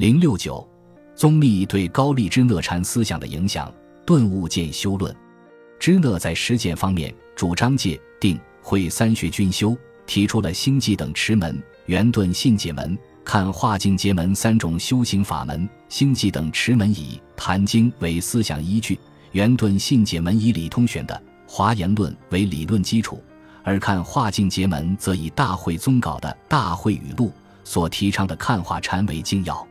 零六九，宗密对高丽支那禅思想的影响。顿悟见修论，支那在实践方面主张戒定慧三学均修，提出了星际等持门、圆顿信解门、看化境结门三种修行法门。星际等持门以《坛经》为思想依据，圆顿信解门以理通选的《华严论》为理论基础，而看化境结门则以大会宗稿的《大会语录》所提倡的看化禅为精要。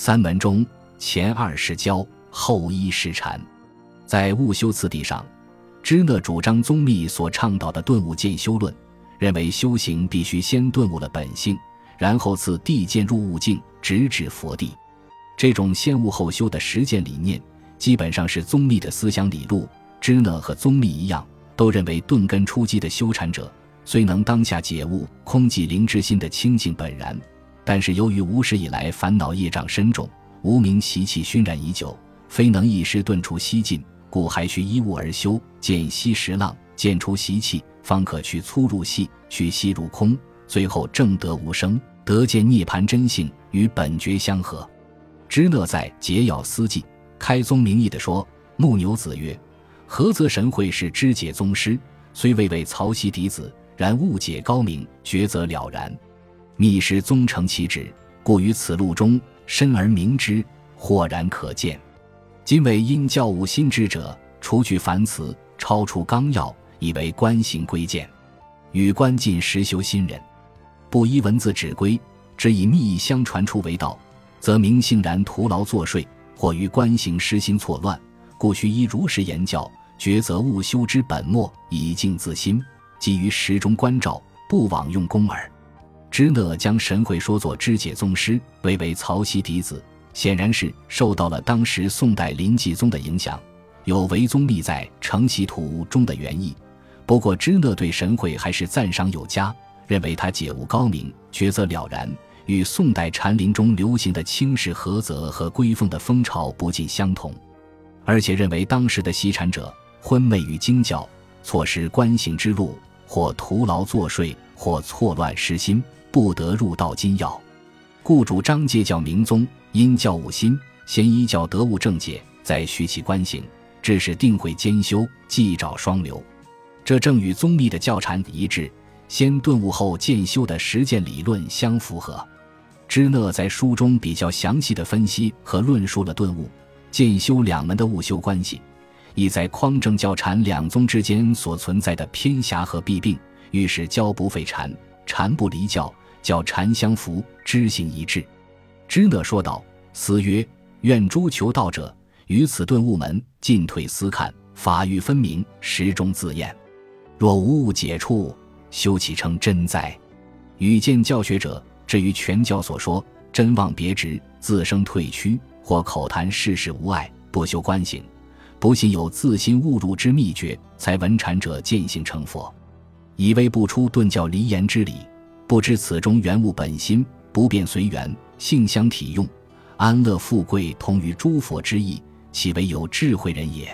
三门中，前二是教，后一是禅。在悟修次第上，支那主张宗密所倡导的顿悟渐修论，认为修行必须先顿悟了本性，然后自地渐入悟境，直至佛地。这种先悟后修的实践理念，基本上是宗密的思想理路。支那和宗密一样，都认为顿根初基的修禅者，虽能当下解悟空寂灵之心的清净本然。但是由于无始以来烦恼业障深重，无名习气熏染已久，非能一时顿除息尽，故还需依物而修，见息时浪，见出习气，方可去粗入细，去细入空，最后正得无生，得见涅盘真性与本觉相合。知乐在解要思记开宗明义地说：“木牛子曰，何则神会是知解宗师？虽未为曹溪嫡子，然悟解高明，抉择了然。”密师宗成其旨，故于此路中深而明之，豁然可见。今为因教悟心之者，除去凡词，超出纲要，以为观行归见，与观尽实修心人，不依文字指规，只以密意相传出为道，则明性然徒劳作祟，或于观行失心错乱。故须依如实言教，抉择悟修之本末，以静自心，基于时中观照，不枉用功耳。支那将神会说作知解宗师，为为曹溪嫡子，显然是受到了当时宋代临济宗的影响，有为宗密在《承袭图》中的原意。不过，支那对神会还是赞赏有加，认为他解悟高明，抉择了然，与宋代禅林中流行的轻视菏泽和归凤的风潮不尽相同，而且认为当时的西禅者昏昧于经教，错失观行之路，或徒劳作祟，或错乱失心。不得入道金要，故主张戒教明宗，因教悟心，先依教得悟正解，再虚其观行，致使定慧兼修，既照双流。这正与宗密的教禅一致，先顿悟后渐修的实践理论相符合。支那在书中比较详细的分析和论述了顿悟、渐修两门的悟修关系，意在匡正教禅两宗之间所存在的偏狭和弊病，欲使教不废禅，禅不离教。叫禅相符，知行一致。支那说道：“思曰：愿诸求道者于此顿悟门，进退思看，法欲分明，时中自验。若无误解处，修其称真哉？与见教学者，至于全教所说真妄别执，自生退屈，或口谈世事无碍，不修观行，不信有自心误入之秘诀，才闻禅者见性成佛，以为不出顿教离言之理。”不知此中原物本心，不变随缘，性相体用，安乐富贵同于诸佛之意，岂为有智慧人也？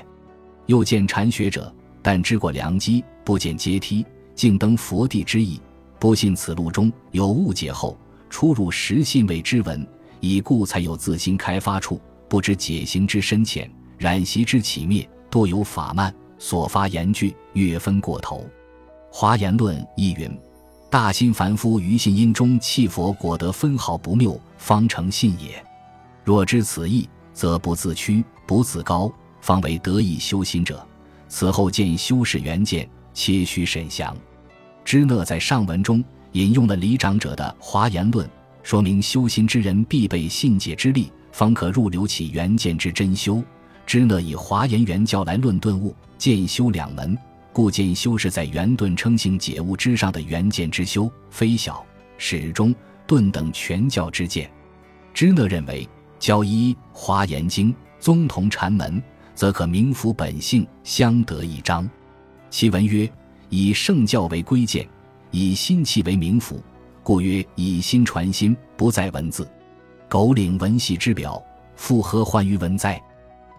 又见禅学者，但知过良机，不见阶梯，竟登佛地之意，不信此路中有误解后，出入实信未知闻，以故才有自心开发处，不知解行之深浅，染习之起灭，多有法慢，所发言句越分过头。华严论亦云。大心凡夫于信因中弃佛果得分毫不谬，方成信也。若知此意，则不自屈，不自高，方为得以修心者。此后见修士原见，切须审详。支那在上文中引用了李长者的《华严论》，说明修心之人必备信解之力，方可入流起原见之真修。支那以华严原教来论顿悟、渐修两门。故见修是在圆顿称性解悟之上的圆见之修，非小始终顿等全教之见。支那认为，教一华严经宗同禅门，则可明符本性，相得益彰。其文曰：以圣教为归见，以心气为明符，故曰以心传心，不在文字。苟领文系之表，复何患于文哉？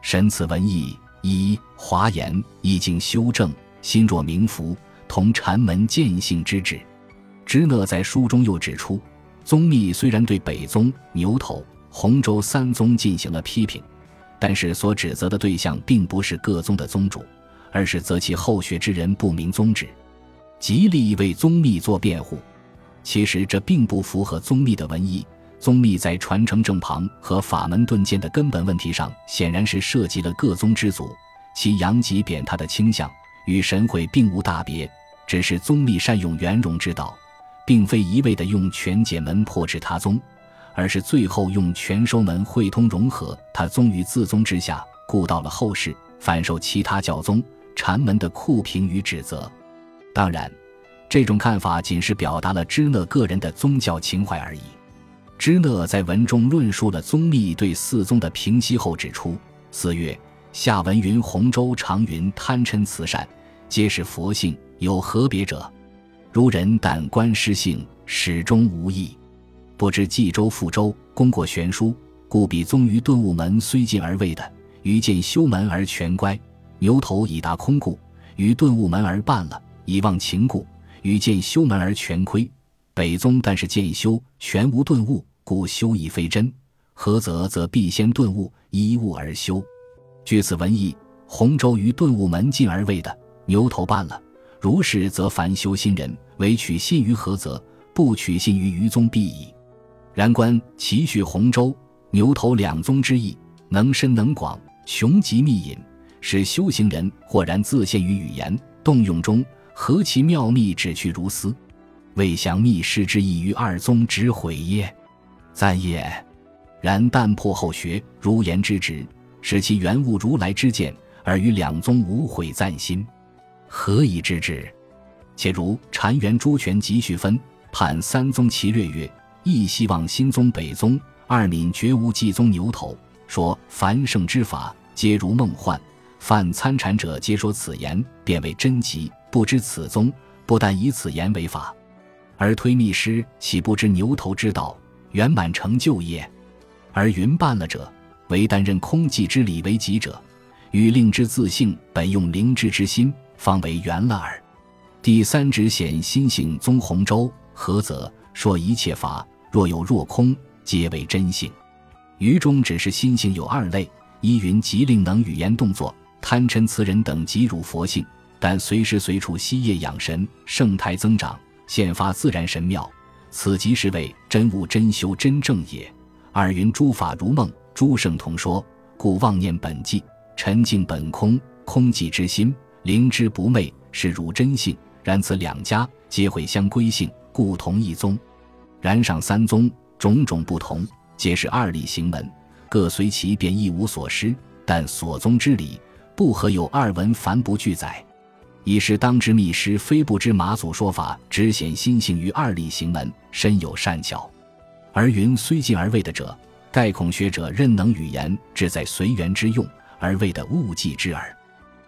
审此文意，一华严意境修正。心若明服，同禅门见性之旨。支那在书中又指出，宗密虽然对北宗牛头、洪州三宗进行了批评，但是所指责的对象并不是各宗的宗主，而是择其后学之人不明宗旨，极力为宗密做辩护。其实这并不符合宗密的文意。宗密在传承正旁和法门顿渐的根本问题上，显然是涉及了各宗之祖，其扬极贬他的倾向与神会并无大别，只是宗密善用圆融之道，并非一味的用全解门破斥他宗，而是最后用全收门汇通融合他宗与自宗之下，故到了后世反受其他教宗禅门的酷评与指责。当然，这种看法仅是表达了支那个人的宗教情怀而已。支那在文中论述了宗密对四宗的评析后指出：四月下文云洪州长云贪嗔慈善，皆是佛性，有何别者？如人但观师性，始终无异。不知冀州富州功过悬殊，故比宗于顿悟门虽进而未的，于见修门而全乖；牛头已达空故，于顿悟门而半了，以忘情故；于见修门而全亏。北宗但是渐修全无顿悟，故修亦非真。何则？则必先顿悟，依悟而修。据此文意，洪州于顿悟门进而未的，牛头半了。如是，则凡修心人，唯取信于何则？不取信于于宗必矣。然观其序洪州、牛头两宗之意，能深能广，穷极密隐，使修行人豁然自现于语言动用中，何其妙秘，只去如斯。未详密师之意于二宗之毁耶？赞也。然但破后学如言之直，使其原物如来之见，而与两宗无悔赞心，何以知之？且如禅元朱权集序分判三宗其略曰：亦希望新宗北宗二闽绝无继宗牛头说凡圣之法皆如梦幻，犯参禅者皆说此言便为真极，不知此宗不但以此言为法。而推密师岂不知牛头之道圆满成就也？而云办了者，唯担任空寂之理为己者，与令之自性本用灵智之心，方为圆了耳。第三指显心性宗洪州，何则说一切法若有若空，皆为真性。于中只是心性有二类：一云即令能语言动作，贪嗔痴人等即入佛性，但随时随处息业养神，圣态增长。现发自然神妙，此即是为真悟真修真正也。二云诸法如梦，诸圣同说，故妄念本寂，沉静本空，空寂之心，灵之不昧，是汝真性。然此两家皆会相归性，故同一宗。然上三宗种种不同，皆是二理行门，各随其便，一无所失。但所宗之理，不合有二文，凡不具载。已是当知密师非不知马祖说法，只显心性于二理行门，深有善巧。而云虽进而未的者，盖恐学者任能语言，志在随缘之用，而为的误记之耳。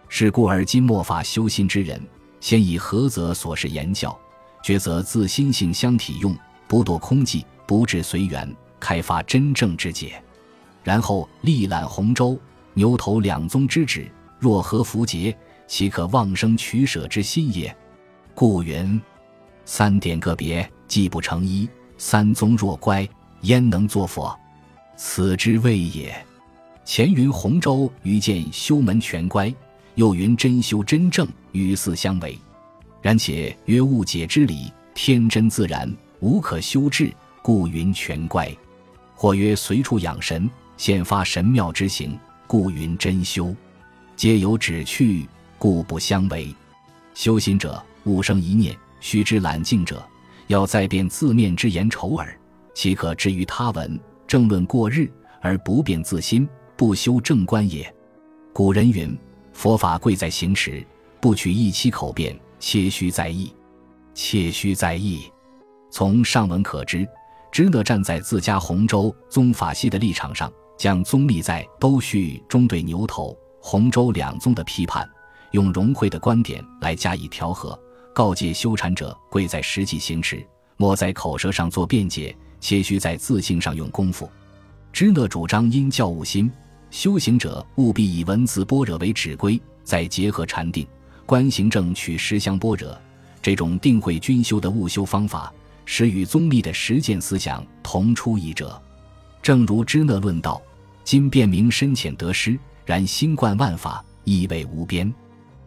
是故而今末法修心之人，先以何则所示言教，抉择自心性相体用，不堕空寂，不至随缘，开发真正之解。然后力揽洪州、牛头两宗之旨，若何符节？岂可妄生取舍之心也？故云：三点个别，既不成一；三宗若乖，焉能作佛？此之谓也。前云洪州于见修门全乖，又云真修真正与四相违。然且曰误解之理，天真自然，无可修治，故云全乖；或曰随处养神，现发神妙之行，故云真修，皆有旨趣。故不相违。修行者勿生一念，须知揽境者，要再辩字面之言丑耳。岂可至于他文正论过日而不辩自心，不修正观也？古人云：佛法贵在行持，不取一期口辩，切须在意，切须在意。从上文可知，支那站在自家洪州宗法系的立场上，将宗立在都序中对牛头、洪州两宗的批判。用融会的观点来加以调和，告诫修禅者贵在实际行持，莫在口舌上做辩解，且须在自性上用功夫。支那主张因教悟心，修行者务必以文字般若为指归，再结合禅定、观行正取实相般若这种定慧均修的悟修方法，使与宗密的实践思想同出一辙。正如支那论道：“今辨明深浅得失，然心贯万法，意味无边。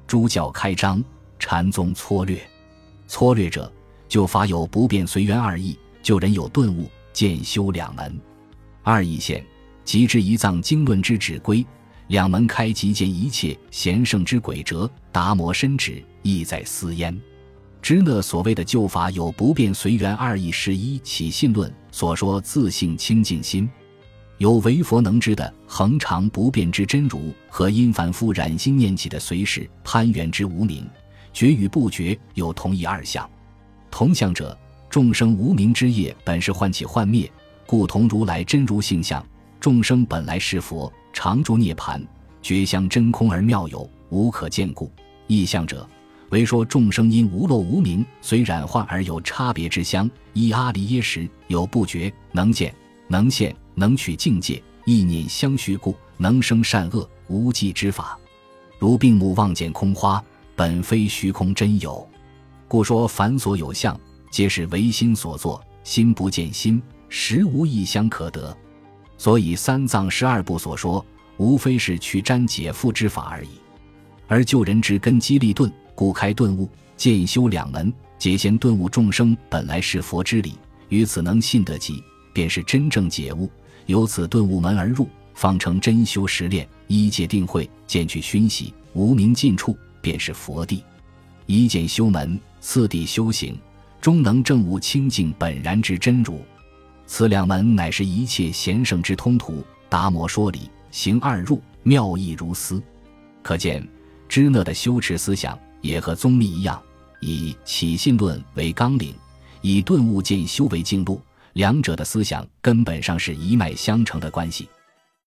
诸教开张，禅宗粗略。粗略者，就法有不变随缘二义，就人有顿悟渐修两门。二义现，即知一藏经论之旨归；两门开，即见一切贤圣之轨辙。达摩深旨，意在思焉。”支那所谓的旧法有不变随缘二义，十一起信论所说自性清净心，有唯佛能知的恒常不变之真如，和因凡夫染心念起的随时攀缘之无名，觉与不觉有同一二相。同相者，众生无名之业本是幻起幻灭，故同如来真如性相。众生本来是佛，常住涅盘，觉相真空而妙有，无可见故。异相者。为说众生因无漏无名，虽染化而有差别之相。依阿离耶识有不觉，能见能现能取境界，意念相续故，能生善恶无记之法。如病目望见空花，本非虚空真有，故说凡所有相，皆是唯心所作。心不见心，实无异相可得。所以三藏十二部所说，无非是去沾解缚之法而已。而救人之根基立顿。故开顿悟，渐修两门，皆先顿悟众生本来是佛之理，于此能信得及，便是真正解悟。由此顿悟门而入，方成真修实练，一界定慧，渐去熏习，无名尽处，便是佛地。一见修门，次第修行，终能证悟清净本然之真如。此两门乃是一切贤圣之通途。达摩说理，行二入，妙义如斯。可见支那的修持思想。也和宗密一样，以起信论为纲领，以顿悟见修为径路，两者的思想根本上是一脉相承的关系。